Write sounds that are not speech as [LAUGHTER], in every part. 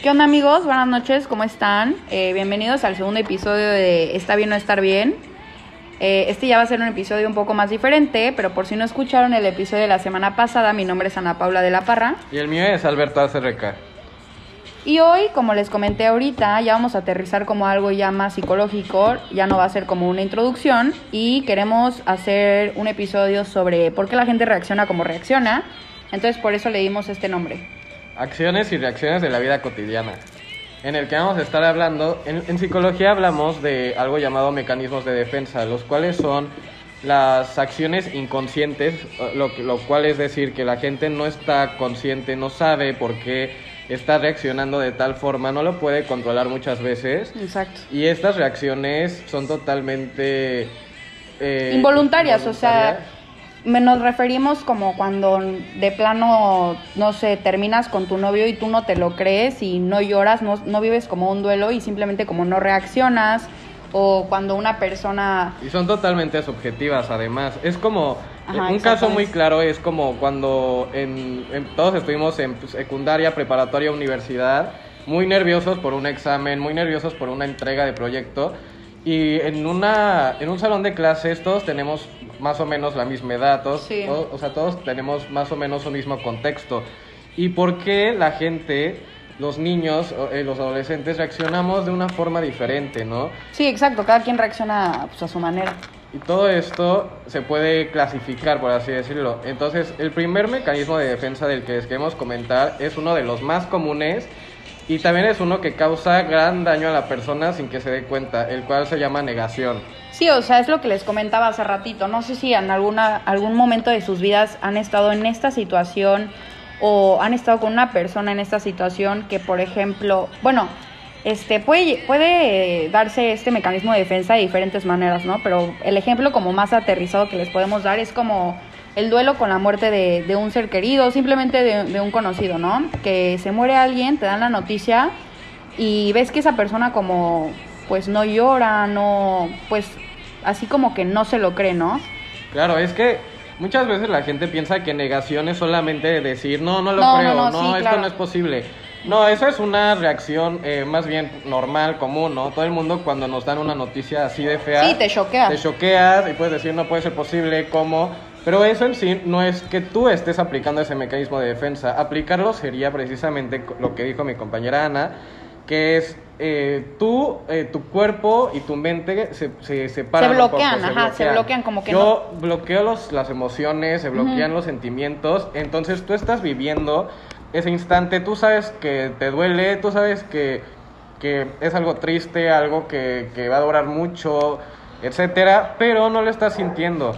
¿Qué onda amigos? Buenas noches, ¿cómo están? Eh, bienvenidos al segundo episodio de Está bien o estar bien. Eh, este ya va a ser un episodio un poco más diferente, pero por si no escucharon el episodio de la semana pasada, mi nombre es Ana Paula de la Parra. Y el mío es Alberto ACRK. Y hoy, como les comenté ahorita, ya vamos a aterrizar como algo ya más psicológico, ya no va a ser como una introducción y queremos hacer un episodio sobre por qué la gente reacciona como reacciona. Entonces por eso le dimos este nombre. Acciones y reacciones de la vida cotidiana. En el que vamos a estar hablando, en, en psicología hablamos de algo llamado mecanismos de defensa, los cuales son las acciones inconscientes, lo, lo cual es decir que la gente no está consciente, no sabe por qué está reaccionando de tal forma, no lo puede controlar muchas veces. Exacto. Y estas reacciones son totalmente... eh, involuntarias, o sea, nos referimos como cuando de plano, no sé, terminas con tu novio y tú no te lo crees y no lloras, no, no vives como un duelo y simplemente como no reaccionas. O cuando una persona... Y son totalmente subjetivas además. Es como... Ajá, un caso muy claro es como cuando en, en- todos estuvimos en secundaria, preparatoria, universidad, muy nerviosos por un examen, muy nerviosos por una entrega de proyecto. Y en, una, en un salón de clases todos tenemos más o menos la misma edad, todos, Sí. todos- o sea, todos tenemos más o menos un mismo contexto. ¿Y por qué la gente, los niños, eh, los adolescentes, reaccionamos de una forma diferente, no? Sí, exacto, cada quien reacciona pues, a su manera. Y todo esto se puede clasificar, por así decirlo. Entonces, el primer mecanismo de defensa del que les queremos comentar es uno de los más comunes y también es uno que causa gran daño a la persona sin que se dé cuenta, el cual se llama negación. Sí, o sea, es lo que les comentaba hace ratito. No sé si en alguna, algún momento de sus vidas han estado en esta situación o han estado con una persona en esta situación que, por ejemplo, bueno, este puede, puede darse este mecanismo de defensa de diferentes maneras, ¿no? Pero el ejemplo como más aterrizado que les podemos dar es como el duelo con la muerte de, de un ser querido, simplemente de, de un conocido, ¿no? Que se muere alguien, te dan la noticia y ves que esa persona como pues no llora, no pues así como que no se lo cree, ¿no? Claro, es que muchas veces la gente piensa que negación es solamente decir, no, no lo No, creo, no, no, sí, esto claro. no es posible. No, eso es una reacción eh, más bien normal, común, ¿no? Todo el mundo cuando nos dan una noticia así de fea... Sí, te choquea. Te choqueas y puedes decir, no puede ser posible, ¿cómo? Pero eso en sí no es que tú estés aplicando ese mecanismo de defensa. Aplicarlo sería precisamente lo que dijo mi compañera Ana, que es eh, tú, eh, tu cuerpo y tu mente se, se separan. Se un poco, bloquean, ajá, se bloquean como que Yo bloqueo los, las emociones, se bloquean los sentimientos, entonces tú estás viviendo ese instante, tú sabes que te duele, tú sabes que, que es algo triste, algo que, que va a durar mucho, etcétera, pero no lo estás sintiendo.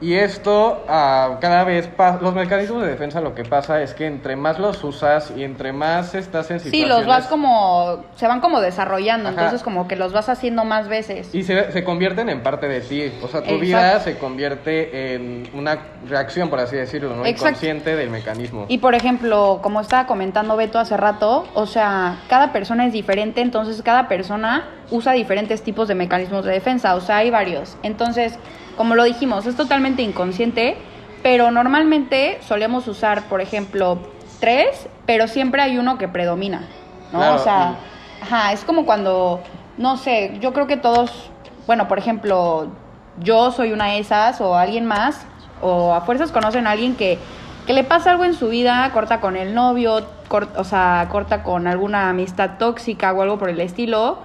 Y esto ah, cada vez los mecanismos de defensa lo que pasa es que entre más los usas y entre más estás en Sí, situaciones los vas como se van como desarrollando, Ajá. entonces como que los vas haciendo más veces. y se, se convierten en parte de ti, o sea, tu Exacto. vida se convierte en una reacción, por así decirlo, ¿no? Exacto. inconsciente del mecanismo. Y por ejemplo, como estaba comentando Beto hace rato, o sea, cada persona es diferente, entonces cada persona usa diferentes tipos de mecanismos de defensa, o sea, hay varios. Entonces, como lo dijimos, es totalmente inconsciente, pero normalmente solemos usar, por ejemplo, tres, pero siempre hay uno que predomina, ¿no? Claro, o sea, ajá, es como cuando, no sé, yo creo que todos, bueno, por ejemplo, yo soy una de esas o alguien más, o a fuerzas conocen a alguien que, que le pasa algo en su vida, corta con el novio, cor- o sea, corta con alguna amistad tóxica o algo por el estilo,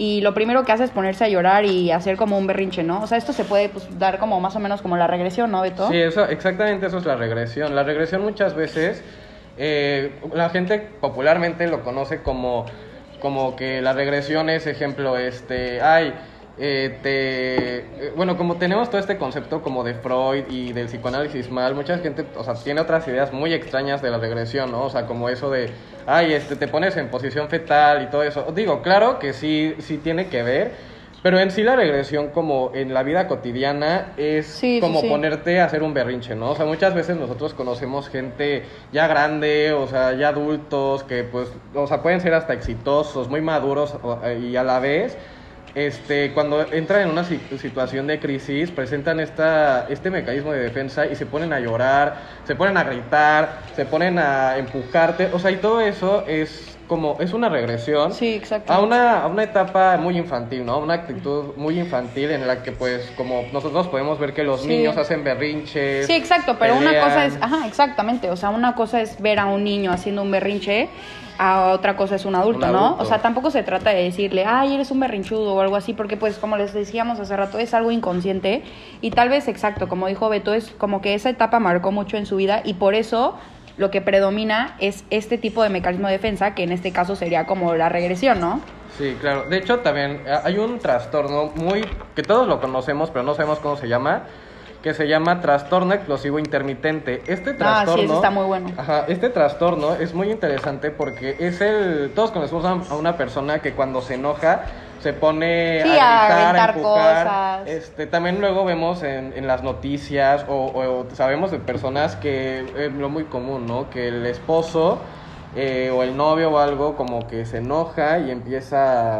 y lo primero que hace es ponerse a llorar y hacer como un berrinche, ¿no? O sea, esto se puede pues, dar como más o menos como la regresión, ¿no, Beto? Sí, eso, exactamente eso es la regresión. La regresión muchas veces, eh, la gente popularmente lo conoce como, como que la regresión es ejemplo, este, ay, eh, te, eh, bueno, como tenemos todo este concepto como de Freud y del psicoanálisis mal, mucha gente, o sea, tiene otras ideas muy extrañas de la regresión, ¿no? O sea, como eso de, ay, este, te pones en posición fetal y todo eso. Digo, claro que sí, sí tiene que ver, pero en sí la regresión como en la vida cotidiana es Sí, sí, como sí. ponerte a hacer un berrinche, ¿no? O sea, muchas veces nosotros conocemos gente ya grande, o sea, ya adultos, que pues, o sea, pueden ser hasta exitosos, muy maduros o- y a la vez este, cuando entran en una si- situación de crisis, presentan esta, este mecanismo de defensa y se ponen a llorar, se ponen a gritar, se ponen a empujarte, o sea, y todo eso es como, es una regresión Sí, exacto. a una, a una etapa muy infantil, ¿no? Una actitud muy infantil en la que pues como nosotros podemos ver que los Sí. niños hacen berrinches. Sí, exacto, pero una cosa es, ajá, exactamente, o sea, una cosa es ver a un niño haciendo un berrinche, a otra cosa es un adulto, Un ¿no? adulto. O sea, tampoco se trata de decirle, ay, eres un berrinchudo o algo así, porque pues como les decíamos hace rato, es algo inconsciente y tal vez, exacto, como dijo Beto, es como que esa etapa marcó mucho en su vida y por eso lo que predomina es este tipo de mecanismo de defensa, que en este caso sería como la regresión, ¿no? Sí, claro. De hecho, también eh, hay un trastorno muy que todos lo conocemos, pero no sabemos cómo se llama, que se llama trastorno explosivo intermitente. Este Ah, sí, trastorno ese está muy bueno. Ajá, este trastorno es muy interesante porque es el todos conocemos a una persona que cuando se enoja se pone Sí, a gritar, a, empujar. cosas. Este, también luego vemos en, en las noticias o, o sabemos de personas que es lo muy común, ¿no? Que el esposo eh, o el novio o algo como que se enoja y empieza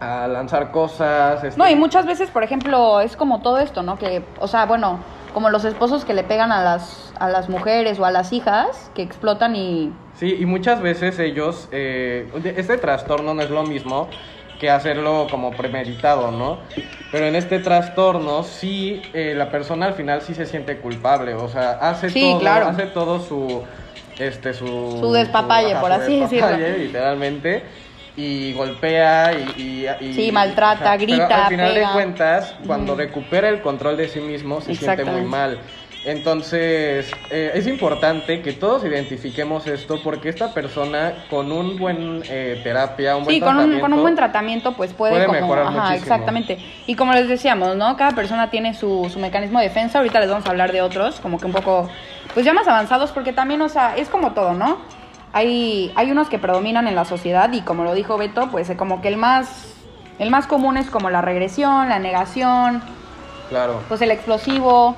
a, a lanzar cosas. este, No, y muchas veces, por ejemplo, es como todo esto, ¿no? Que, o sea, bueno, como los esposos que le pegan a las, a las mujeres o a las hijas, que explotan y... Sí, y muchas veces ellos, eh, este trastorno no es lo mismo que hacerlo como premeditado, ¿no? Pero en este trastorno sí, eh, la persona al final sí se siente culpable, o sea, hace Sí, todo, claro. hace todo su, este, su... Su despapalle, por su así decirlo. despapalle, [LAUGHS] literalmente, y golpea y... y- y- Sí, maltrata, [LAUGHS] Pero grita, al final pega. de cuentas, cuando recupera el control de sí mismo, se siente muy mal. Entonces, eh, es importante que todos identifiquemos esto porque esta persona con un buen eh, terapia, un buen Sí, con un, tratamiento, con un buen tratamiento pues puede, puede como... mejorar ajá, muchísimo. exactamente. Y como les decíamos, ¿no? Cada persona tiene su, su mecanismo de defensa. Ahorita les vamos a hablar de otros, como que un poco, pues ya más avanzados, porque también, o sea, es como todo, ¿no? Hay, hay unos que predominan en la sociedad y como lo dijo Beto, pues eh, como que el más, el más común es como la regresión, la negación, Claro. pues el explosivo,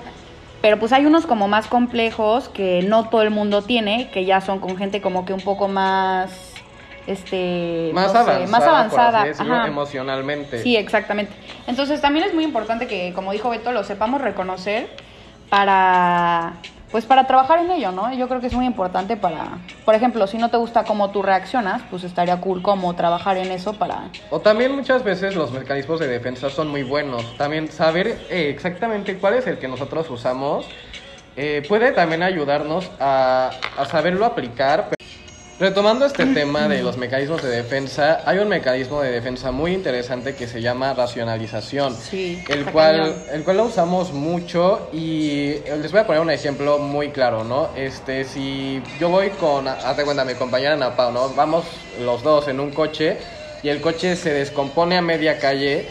pero pues hay unos como más complejos que no todo el mundo tiene, que ya son con gente como que un poco más, este, Más no sé, avanzada, más avanzada, decirlo, emocionalmente. Sí, exactamente. Entonces también es muy importante que, como dijo Beto, lo sepamos reconocer para, pues para trabajar en ello, ¿no? Yo creo que es muy importante para, por ejemplo, si no te gusta cómo tú reaccionas, pues estaría cool como trabajar en eso para, O también muchas veces los mecanismos de defensa son muy buenos. También saber eh, exactamente cuál es el que nosotros usamos eh, puede también ayudarnos a, a saberlo aplicar. Retomando este tema de los mecanismos de defensa, hay un mecanismo de defensa muy interesante que se llama racionalización, Sí, el cual, cañón. el cual lo usamos mucho y les voy a poner un ejemplo muy claro, ¿no? Este, si yo voy con, haz de cuenta, mi compañera Ana Pau, ¿no? Vamos los dos en un coche y el coche se descompone a media calle.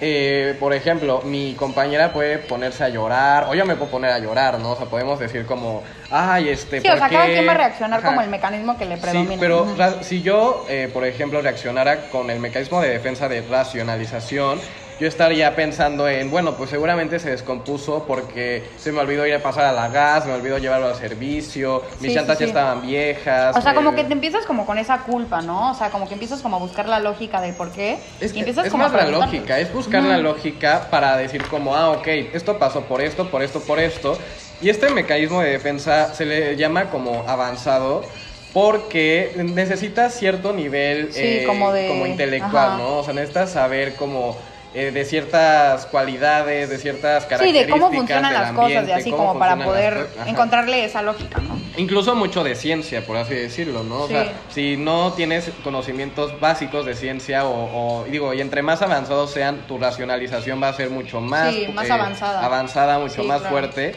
Eh, por ejemplo, mi compañera puede ponerse a llorar, o yo me puedo poner a llorar, ¿no? O sea, podemos decir como, ay, este, Sí, o ¿por sea, cada qué?". quien va a reaccionar Ajá. como el mecanismo que le predomina. Sí, pero si yo, eh, por ejemplo, reaccionara con el mecanismo de defensa de racionalización, yo estaría pensando en, bueno, pues seguramente se descompuso porque se me olvidó ir a pasar a la gas, me olvidó llevarlo al servicio, mis Sí, llantas sí, ya estaban viejas. O sea, como eh, que te empiezas como con esa culpa, ¿no? O sea, como que empiezas como a buscar la lógica del por qué. Es, y empiezas es como a más la lógica, es buscar la lógica para decir como, ah, ok, esto pasó por esto, por esto, por esto. Y este mecanismo de defensa se le llama como avanzado porque necesitas cierto nivel Sí, eh, como de- intelectual, ajá. ¿no? O sea, necesitas saber como eh, de ciertas cualidades, de ciertas Sí, características de cómo funcionan del las cosas y así como para poder encontrarle esa lógica, ¿no? Incluso mucho de ciencia, por así decirlo, ¿no? O Sí. sea, si no tienes conocimientos básicos de ciencia o, digo, y entre más avanzados sean, tu racionalización va a ser mucho más... Sí, más avanzada. Avanzada, mucho Sí, más claro. fuerte.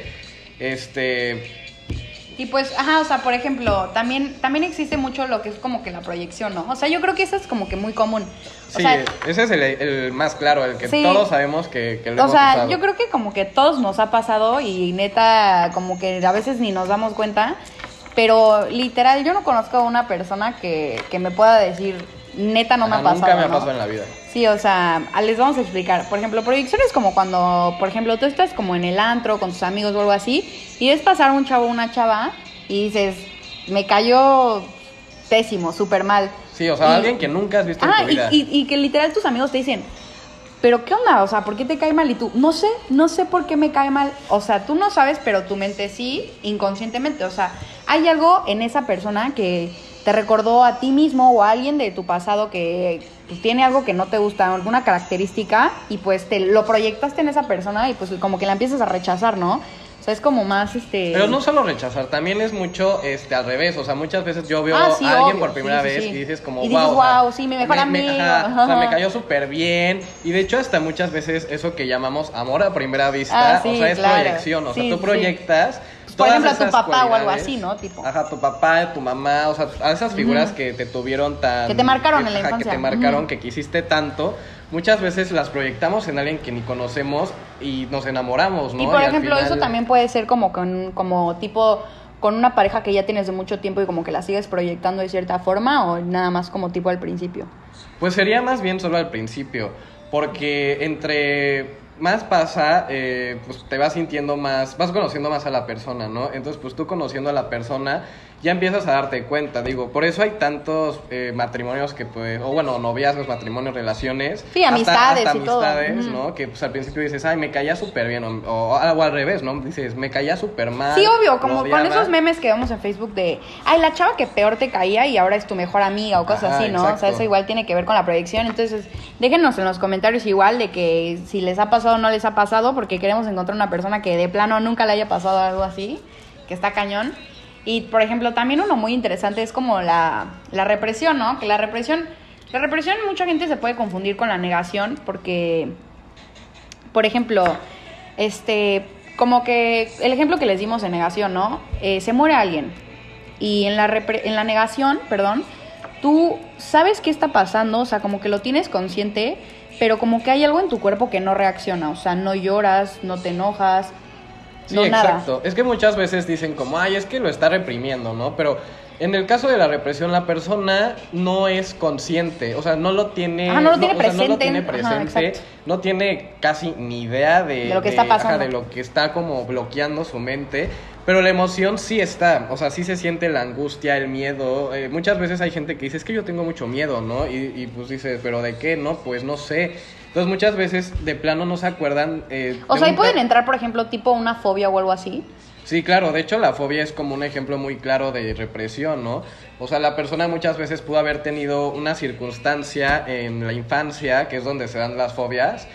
Este... Y pues, ajá, o sea, por ejemplo, también, también existe mucho lo que es como que la proyección, ¿no? O sea, yo creo que eso es como que muy común. O Sí, sea, ese es el, el más claro, el que Sí. todos sabemos que, que lo o hemos sea, usado. yo creo que como que todos nos ha pasado y neta, como que a veces ni nos damos cuenta, pero literal, yo no conozco a una persona que, que me pueda decir, neta no me ha pasado. Nunca me ha ¿no? pasado en la vida. Sí, o sea, les vamos a explicar. Por ejemplo, proyección es como cuando, por ejemplo, tú estás como en el antro con tus amigos o algo así y ves pasar un chavo o una chava y dices, me cayó pésimo, súper mal. Sí, o sea, Y- alguien que nunca has visto en tu y, vida. y- y que literal tus amigos te dicen, pero ¿qué onda? O sea, ¿por qué te cae mal? Y tú, no sé, no sé por qué me cae mal. O sea, tú no sabes, pero tu mente sí, inconscientemente. O sea, hay algo en esa persona que, te recordó a ti mismo o a alguien de tu pasado que pues, tiene algo que no te gusta, alguna característica, y pues te lo proyectaste en esa persona y pues como que la empiezas a rechazar, ¿no? O sea, es como más este. Pero no solo rechazar, también es mucho este al revés. O sea, muchas veces yo veo Ah, sí, a alguien obvio, por primera sí, vez sí. y dices como, Y dices, wow, o sea, "Guau, sí, mi mejor amigo". ajá, o sea, me cayó súper bien. Y de hecho, hasta muchas veces eso que llamamos amor a primera vista, Ah, sí, o sea, es claro. proyección. O sea, tú proyectas. Pues, por ejemplo, a tu papá o algo así, ¿no? Tipo. Ajá, tu papá, tu mamá, o sea, a esas figuras que te tuvieron tan. Que te marcaron en la ajá, infancia. Que te marcaron, que quisiste tanto. Muchas veces las proyectamos en alguien que ni conocemos y nos enamoramos, ¿no? Y por ejemplo, eso también puede ser como con, como tipo con una pareja que ya tienes de mucho tiempo y como que la sigues proyectando de cierta forma o nada más como tipo al principio. Pues sería más bien solo al principio, porque entre más pasa, eh, pues te vas sintiendo más, vas conociendo más a la persona, ¿no? Entonces, pues tú conociendo a la persona, ya empiezas a darte cuenta, digo, por eso hay tantos eh, matrimonios que pues, o bueno, noviazgos, matrimonios, relaciones. Sí, amistades hasta y todo. amistades, Ujú. ¿no? Que pues al principio dices, ay, me caía súper bien, o, o algo al revés, ¿no? Dices, me caía súper mal. Sí, obvio, como con esos memes que vemos en Facebook de, ay, la chava que peor te caía y ahora es tu mejor amiga o cosas Ajá, así, ¿no? O sea, eso igual tiene que ver con la proyección. Entonces, déjenos en los comentarios igual de que si les ha pasado o no les ha pasado, porque queremos encontrar una persona que de plano nunca le haya pasado algo así, que está cañón. Y, por ejemplo, también uno muy interesante es como la, la represión, ¿no? Que la represión, la represión mucha gente se puede confundir con la negación porque por ejemplo, este, como que el ejemplo que les dimos en negación, ¿no? Eh, se muere alguien y en la, repre- en la negación, perdón, tú sabes qué está pasando, o sea, como que lo tienes consciente, pero como que hay algo en tu cuerpo que no reacciona, o sea, no lloras, no te enojas, Sí, no nada. exacto. Es que muchas veces dicen como, ay, es que lo está reprimiendo, ¿no? Pero en el caso de la represión, la persona no es consciente, o sea, no lo tiene, Ajá, no lo tiene o sea, no lo presente. tiene no tiene casi ni idea de, De lo que está ajá, pasando. de lo que está como bloqueando su mente. Pero la emoción sí está, o sea, sí se siente la angustia, el miedo. Eh, muchas veces hay gente que dice, es que yo tengo mucho miedo, ¿no? Y, y pues dices, ¿pero de qué? No, pues no sé. Entonces muchas veces de plano no se acuerdan. eh, O sea, ahí pueden entrar, por ejemplo, tipo una fobia o algo así. Sí, claro, de hecho la fobia es como un ejemplo muy claro de represión, ¿no? O sea, la persona muchas veces pudo haber tenido una circunstancia en la infancia, que es donde se dan las fobias,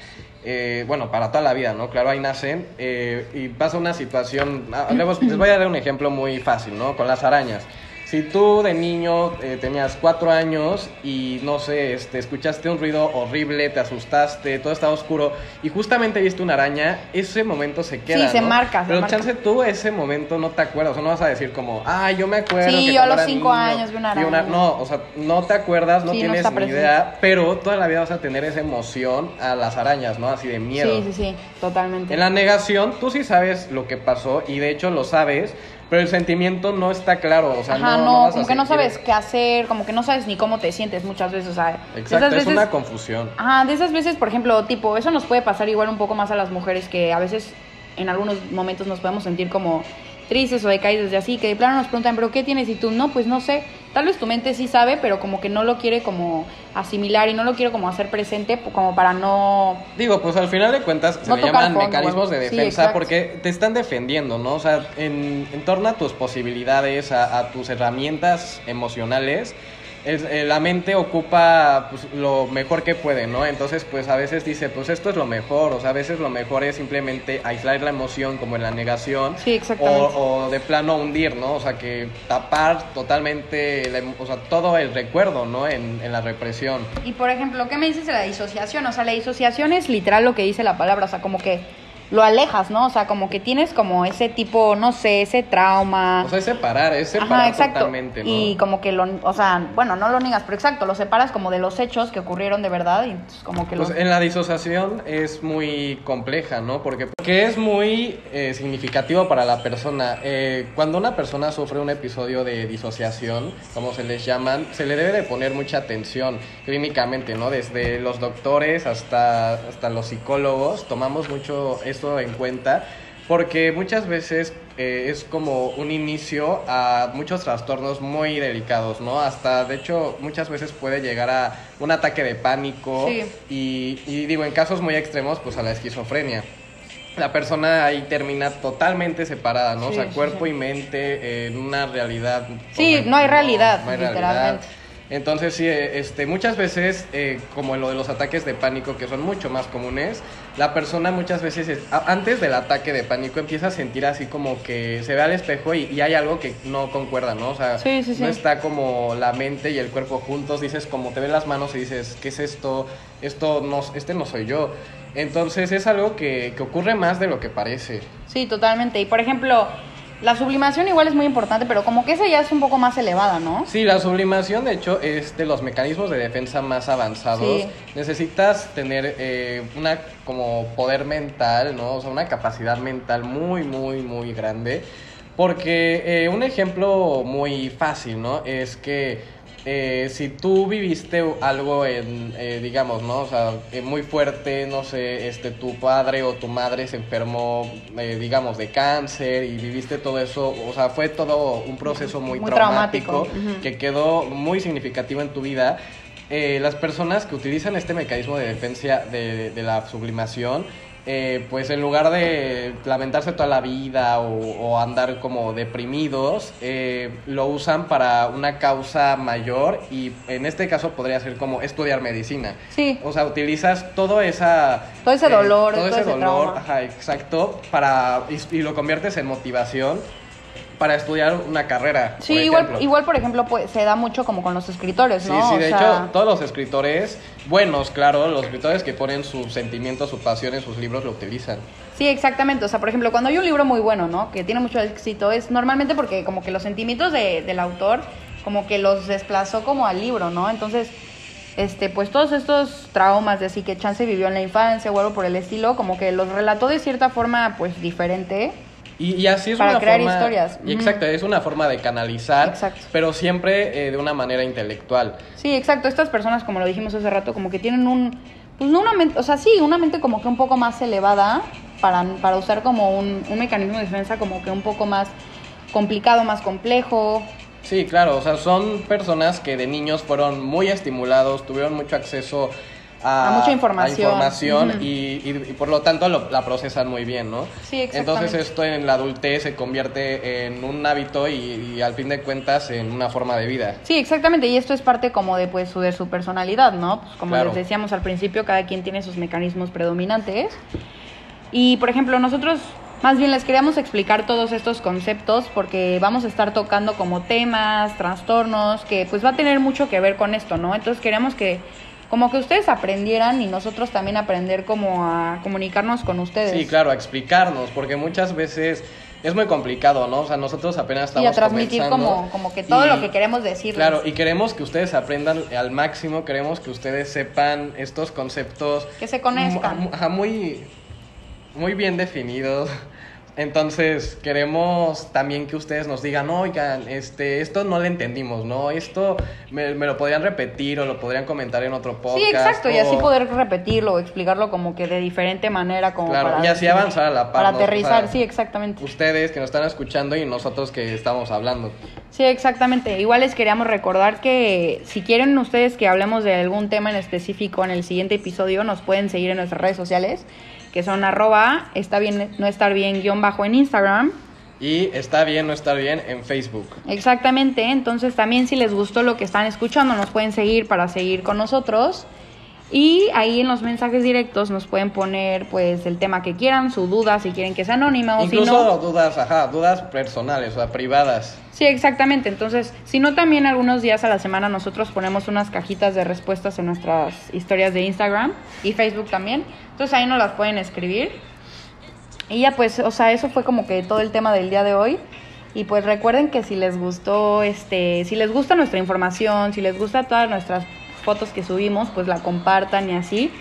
eh, bueno, para toda la vida, ¿no? Claro, ahí nacen, eh, y pasa una situación, ah, les voy a dar un ejemplo muy fácil, ¿no? Con las arañas. Si tú de niño eh, tenías cuatro años y no sé, este, escuchaste un ruido horrible, te asustaste, todo estaba oscuro y justamente viste una araña, ese momento se queda. se ¿no? marca, se Pero marca. chance tú ese momento no te acuerdas, o sea, no vas a decir como, ah, yo me acuerdo. Sí, que yo a los cinco niño años vi una araña. No, o sea, no te acuerdas, no Sí, tienes ni presente. idea, pero toda la vida vas a tener esa emoción a las arañas, ¿no? Así de miedo. Sí, sí, sí, totalmente. En la negación, tú sí sabes lo que pasó y de hecho lo sabes, pero el sentimiento no está claro, o sea, Ajá, no, no, como que no sabes qué hacer, como que no sabes ni cómo te sientes muchas veces, o sea, Exacto, es veces- una confusión. Ajá, de esas veces, por ejemplo, tipo, eso nos puede pasar igual un poco más a las mujeres que a veces en algunos momentos nos podemos sentir como tristes o decaídos de así, que de plano nos preguntan, pero ¿qué tienes? Y tú, no, pues no sé, tal vez tu mente sí sabe, pero como que no lo quiere como asimilar y no lo quiere como hacer presente, pues, como para no... Digo, pues al final de cuentas se No le llaman fondo, mecanismos de defensa porque te están defendiendo, ¿no? O sea, en, en torno a tus posibilidades, a, a tus herramientas emocionales, el- eh, la mente ocupa pues, lo mejor que puede, ¿no? Entonces, pues a veces dice, pues esto es lo mejor, o sea, a veces lo mejor es simplemente aislar la emoción como en la negación. Sí, exactamente. O, o de plano hundir, ¿no? O sea, que tapar totalmente, la o sea, todo el recuerdo, ¿no? En, en la represión. Y por ejemplo, ¿qué me dices de la disociación? O sea, la disociación es literal lo que dice la palabra, o sea, como que lo alejas, ¿no? O sea, como que tienes como ese tipo, no sé, ese trauma. O sea, es separar, es separar Ajá, exacto. totalmente, ¿no? Y como que lo, o sea, bueno, no lo niegas, pero exacto, lo separas como de los hechos que ocurrieron de verdad y como que Pues los... en la disociación es muy compleja, ¿no? Porque, porque es muy eh, significativo para la persona. Eh, cuando una persona sufre un episodio de disociación, como se les llaman, se le debe de poner mucha atención clínicamente, ¿no? Desde los doctores hasta, hasta los psicólogos tomamos mucho en cuenta. Porque muchas veces eh, es como un inicio a muchos trastornos muy delicados, ¿no? Hasta, de hecho, muchas veces puede llegar a un ataque de pánico Sí. y, y digo, en casos muy extremos, pues a la esquizofrenia. la persona ahí termina totalmente separada, ¿no? o sea, cuerpo sí. y mente en una realidad. Sí, no hay realidad, no hay literalmente. Entonces, sí, eh, este, muchas veces, eh, como en lo de los ataques de pánico, que son mucho más comunes, la persona muchas veces, es- antes del ataque de pánico, empieza a sentir así como que se ve al espejo y, y hay algo que no concuerda, ¿no? O sea, Sí, sí, sí. no está como la mente y el cuerpo juntos, dices, como te ven las manos y dices, ¿qué es esto? Esto no, este no soy yo. Entonces, es algo que, que ocurre más de lo que parece. Sí, totalmente. Y por ejemplo, la sublimación igual es muy importante, pero como que esa ya es un poco más elevada, ¿no? Sí, la sublimación, de hecho, es de los mecanismos de defensa más avanzados. Sí. Necesitas tener eh, una como poder mental, ¿no? O sea, una capacidad mental muy, muy, muy grande. Porque eh, un ejemplo muy fácil, ¿no? Es que eh, si tú viviste algo en, eh, digamos, ¿no? O sea, eh, muy fuerte, no sé, este, tu padre o tu madre se enfermó, eh, digamos, de cáncer y viviste todo eso, o sea, fue todo un proceso muy, Muy traumático, que quedó muy significativo en tu vida. Las personas que utilizan este mecanismo de defensa de, de la sublimación, eh, pues en lugar de lamentarse toda la vida o, o andar como deprimidos, eh, lo usan para una causa mayor y en este caso podría ser como estudiar medicina. Sí. O sea, utilizas todo esa... Todo ese dolor, todo todo ese ese dolor, ajá, exacto, para, y, y lo conviertes en motivación para estudiar una carrera. Sí, por igual, por ejemplo, pues, se da mucho como con los escritores, Sí, ¿no? sí, O de sea, hecho, todos los escritores, buenos, claro, los escritores que ponen sus sentimientos, su pasión en sus libros lo utilizan. Sí, exactamente. O sea, por ejemplo, cuando hay un libro muy bueno, ¿no? Que tiene mucho éxito, es normalmente porque como que los sentimientos de- del autor como que los desplazó como al libro, ¿no? Entonces, este, pues todos estos traumas de así que Chance vivió en la infancia o algo por el estilo, como que los relató de cierta forma, pues, diferente. Y, y así es Para una crear forma... historias. y exacto, es una forma de canalizar, Exacto. pero siempre eh, de una manera intelectual. Sí, exacto. Estas personas, como lo dijimos hace rato, como que tienen un, pues no una mente, o sea, sí, una mente como que un poco más elevada para, para usar como un, un mecanismo de defensa como que un poco más complicado, más complejo. Sí, claro, o sea, son personas que de niños fueron muy estimulados, tuvieron mucho acceso a, A mucha información. información Ujú. y, y- y por lo tanto lo- la procesan muy bien, ¿no? Sí, exactamente. Entonces esto en la adultez se convierte en un hábito y, y al fin de cuentas en una forma de vida. Sí, exactamente, y esto es parte como de pues su, de su personalidad, ¿no? Pues como Claro. les decíamos al principio, cada quien tiene sus mecanismos predominantes. Y por ejemplo, nosotros más bien les queríamos explicar todos estos conceptos porque vamos a estar tocando como temas, trastornos, que pues va a tener mucho que ver con esto, ¿no? Entonces queríamos que como que ustedes aprendieran y nosotros también aprender como a comunicarnos con ustedes. Sí, claro, a explicarnos, porque muchas veces es muy complicado, ¿no? O sea, nosotros apenas Y estamos a transmitir como, como que todo y- lo que queremos decirles. Claro, y queremos que ustedes aprendan al máximo, queremos que ustedes sepan estos conceptos. Que se conozcan. Muy, muy bien definidos. Entonces, queremos también que ustedes nos digan, oigan, este, esto no lo entendimos, ¿no? Esto me, me lo podrían repetir o lo podrían comentar en otro podcast. Sí, exacto, y así poder repetirlo o explicarlo como que de diferente manera, como Claro, para... y así avanzar a la par, Para ¿no? aterrizar, Para- sí, exactamente. Ustedes que nos están escuchando y nosotros que estamos hablando. Sí, exactamente. Igual les queríamos recordar que si quieren ustedes que hablemos de algún tema en específico en el siguiente episodio, nos pueden seguir en nuestras redes sociales, que son arroba está bien, no estar bien guion bajo en Instagram. Y está bien no estar bien en Facebook. Exactamente, entonces también si les gustó lo que están escuchando, nos pueden seguir para seguir con nosotros. Y ahí en los mensajes directos nos pueden poner pues el tema que quieran, su duda, si quieren que sea anónima o si Incluso no. dudas, ajá, dudas personales, o sea, privadas. Sí, exactamente. Entonces, si no, también algunos días a la semana nosotros ponemos unas cajitas de respuestas en nuestras historias de Instagram y Facebook también. Entonces ahí nos las pueden escribir. Y ya pues, o sea, eso fue como que todo el tema del día de hoy. Y pues recuerden que si les gustó, este, si les gusta nuestra información, si les gusta todas nuestras fotos que subimos, pues la compartan y así,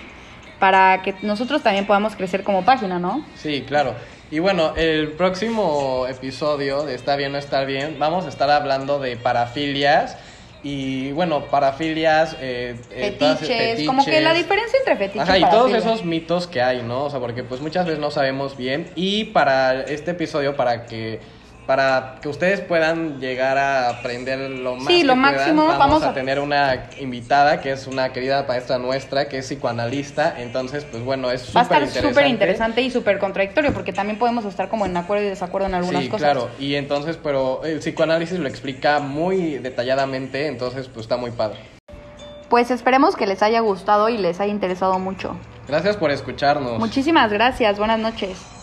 para que nosotros también podamos crecer como página, ¿no? Sí, claro. Y bueno, el próximo episodio de Está bien no estar bien, vamos a estar hablando de parafilias. Y bueno, parafilias, eh, eh, todas- Fetiches, como que la diferencia entre fetiches Ajá, y todos esos mitos que hay, ¿no? O sea, porque pues muchas veces no sabemos bien. Y para este episodio, para que para que ustedes puedan llegar a aprender lo más Sí, que lo puedan, máximo, vamos, vamos a, a- tener una invitada que es una querida maestra nuestra que es psicoanalista entonces pues bueno es Va a súper estar interesante súper interesante y súper contradictorio porque también podemos estar como en acuerdo y desacuerdo en algunas sí, cosas. claro. Y entonces, pero el psicoanálisis lo explica muy detalladamente, entonces pues está muy padre. Pues esperemos que les haya gustado y les haya interesado mucho. Gracias por escucharnos. Muchísimas gracias, buenas noches.